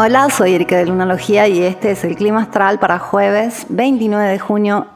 Hola, soy Erika de Lunalogía y este es el clima astral para jueves 29 de junio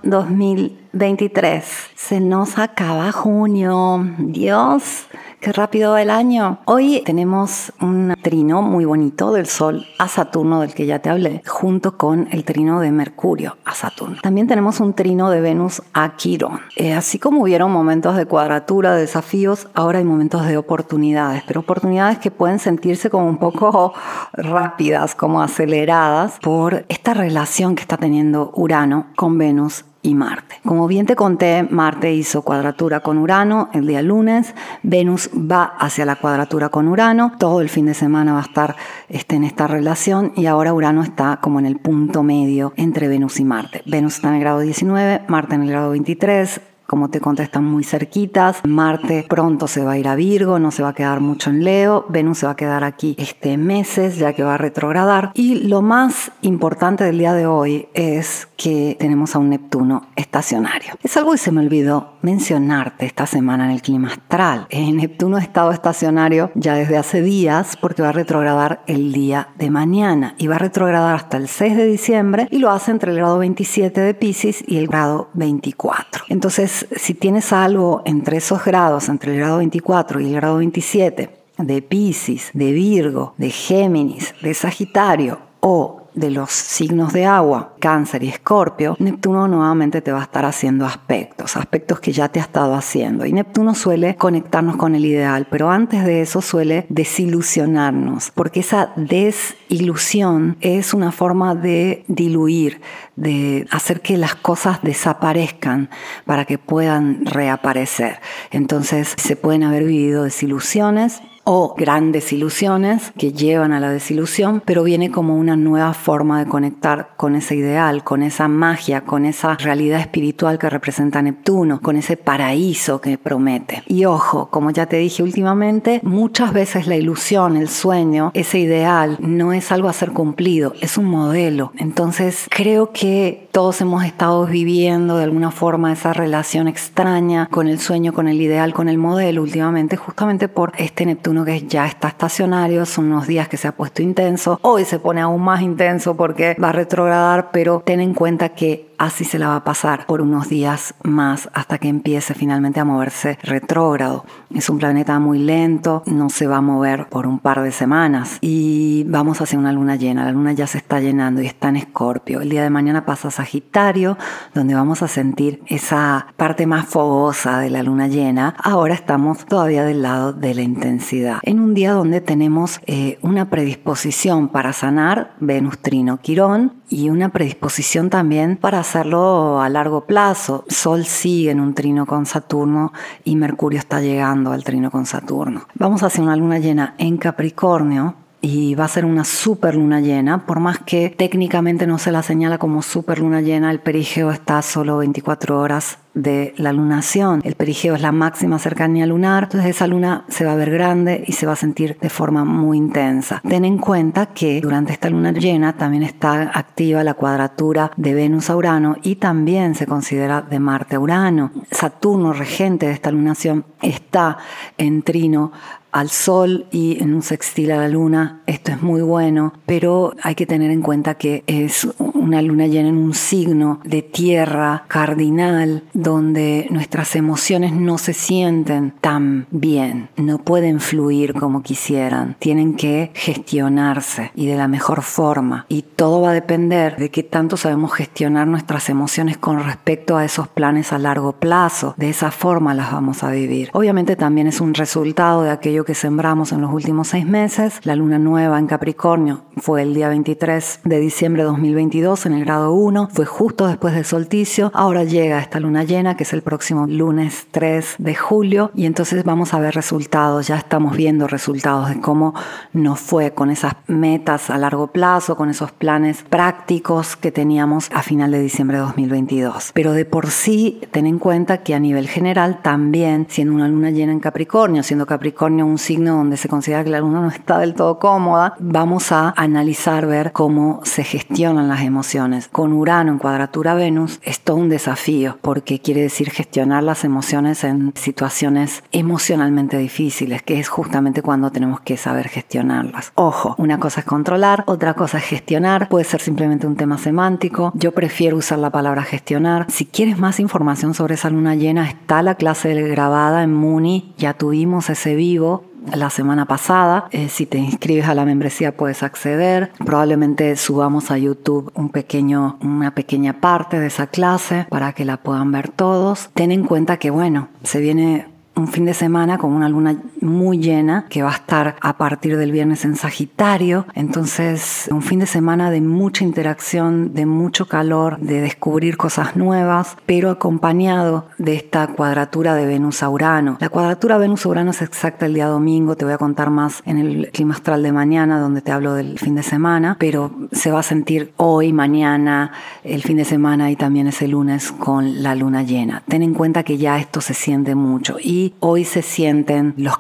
2023. Se nos acaba junio. Dios, Qué rápido va el año. Hoy tenemos un trino muy bonito del Sol a Saturno del que ya te hablé, junto con el trino de Mercurio a Saturno. También tenemos un trino de Venus a Quirón. Eh, así como hubieron momentos de cuadratura, de desafíos, ahora hay momentos de oportunidades, pero oportunidades que pueden sentirse como un poco rápidas, como aceleradas por esta relación que está teniendo Urano con Venus y Marte. Como bien te conté, Marte hizo cuadratura con Urano el día lunes, Venus va hacia la cuadratura con Urano, todo el fin de semana va a estar este, en esta relación y ahora Urano está como en el punto medio entre Venus y Marte. Venus está en el grado 19, Marte en el grado 23, como te conté, están muy cerquitas. Marte pronto se va a ir a Virgo, no se va a quedar mucho en Leo. Venus se va a quedar aquí este meses, ya que va a retrogradar. Y lo más importante del día de hoy es que tenemos a un Neptuno estacionario. Es algo que se me olvidó mencionarte esta semana en el clima astral. Eh, Neptuno ha estado estacionario ya desde hace días porque va a retrogradar el día de mañana y va a retrogradar hasta el 6 de diciembre y lo hace entre el grado 27 de Pisces y el grado 24. Entonces, si tienes algo entre esos grados, entre el grado 24 y el grado 27, de Pisces, de Virgo, de Géminis, de Sagitario o de los signos de agua, cáncer y escorpio, Neptuno nuevamente te va a estar haciendo aspectos, aspectos que ya te ha estado haciendo. Y Neptuno suele conectarnos con el ideal, pero antes de eso suele desilusionarnos, porque esa desilusión es una forma de diluir, de hacer que las cosas desaparezcan para que puedan reaparecer. Entonces se pueden haber vivido desilusiones o grandes ilusiones que llevan a la desilusión, pero viene como una nueva forma de conectar con ese ideal, con esa magia, con esa realidad espiritual que representa Neptuno, con ese paraíso que promete. Y ojo, como ya te dije últimamente, muchas veces la ilusión, el sueño, ese ideal no es algo a ser cumplido, es un modelo. Entonces creo que todos hemos estado viviendo de alguna forma esa relación extraña con el sueño, con el ideal, con el modelo últimamente, justamente por este Neptuno uno que ya está estacionario, son unos días que se ha puesto intenso, hoy se pone aún más intenso porque va a retrogradar, pero ten en cuenta que así se la va a pasar por unos días más hasta que empiece finalmente a moverse retrógrado. Es un planeta muy lento, no se va a mover por un par de semanas y vamos hacia una luna llena. La luna ya se está llenando y está en Escorpio. El día de mañana pasa Sagitario, donde vamos a sentir esa parte más fogosa de la luna llena. Ahora estamos todavía del lado de la intensidad. En un día donde tenemos eh, una predisposición para sanar, Venus Trino Quirón, y una predisposición también para a largo plazo. Sol sigue en un trino con Saturno y Mercurio está llegando al trino con Saturno. Vamos a hacer una luna llena en Capricornio y va a ser una super luna llena, por más que técnicamente no se la señala como super luna llena, el perigeo está solo 24 horas de la lunación. El perigeo es la máxima cercanía lunar, entonces esa luna se va a ver grande y se va a sentir de forma muy intensa. Ten en cuenta que durante esta luna llena también está activa la cuadratura de Venus a Urano y también se considera de Marte a Urano. Saturno, regente de esta lunación, está en trino al Sol y en un sextil a la Luna. Esto es muy bueno, pero hay que tener en cuenta que es una luna llena en un signo de tierra cardinal donde nuestras emociones no se sienten tan bien, no pueden fluir como quisieran, tienen que gestionarse y de la mejor forma. Y todo va a depender de qué tanto sabemos gestionar nuestras emociones con respecto a esos planes a largo plazo. De esa forma las vamos a vivir. Obviamente también es un resultado de aquello que sembramos en los últimos seis meses. La luna nueva en Capricornio fue el día 23 de diciembre de 2022 en el grado 1, fue justo después del solsticio. Ahora llega esta luna llena que es el próximo lunes 3 de julio y entonces vamos a ver resultados, ya estamos viendo resultados de cómo nos fue con esas metas a largo plazo, con esos planes prácticos que teníamos a final de diciembre de 2022. Pero de por sí, ten en cuenta que a nivel general también, siendo una luna llena en Capricornio, siendo Capricornio un signo donde se considera que la luna no está del todo cómoda, vamos a analizar, ver cómo se gestionan las emociones. Con Urano en cuadratura Venus es todo un desafío porque quiere decir gestionar las emociones en situaciones emocionalmente difíciles, que es justamente cuando tenemos que saber gestionarlas. Ojo, una cosa es controlar, otra cosa es gestionar, puede ser simplemente un tema semántico. Yo prefiero usar la palabra gestionar. Si quieres más información sobre esa luna llena, está la clase grabada en Muni, ya tuvimos ese vivo la semana pasada. Eh, si te inscribes a la membresía puedes acceder. Probablemente subamos a YouTube un pequeño, una pequeña parte de esa clase para que la puedan ver todos. Ten en cuenta que, bueno, se viene un fin de semana con una luna muy llena que va a estar a partir del viernes en Sagitario. Entonces, un fin de semana de mucha interacción, de mucho calor, de descubrir cosas nuevas, pero acompañado de esta cuadratura de Venus a Urano. La cuadratura Venus a Urano es exacta el día domingo, te voy a contar más en el clima astral de mañana, donde te hablo del fin de semana, pero se va a sentir hoy, mañana, el fin de semana y también ese lunes con la luna llena. Ten en cuenta que ya esto se siente mucho y hoy se sienten los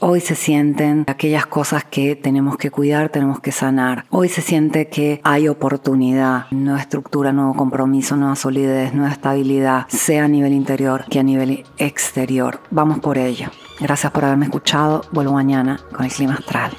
hoy se sienten aquellas cosas que tenemos que cuidar, tenemos que sanar, hoy se siente que hay oportunidad, nueva estructura, nuevo compromiso, nueva solidez, nueva estabilidad, sea a nivel interior que a nivel exterior. Vamos por ello. Gracias por haberme escuchado. Vuelvo mañana con el clima astral.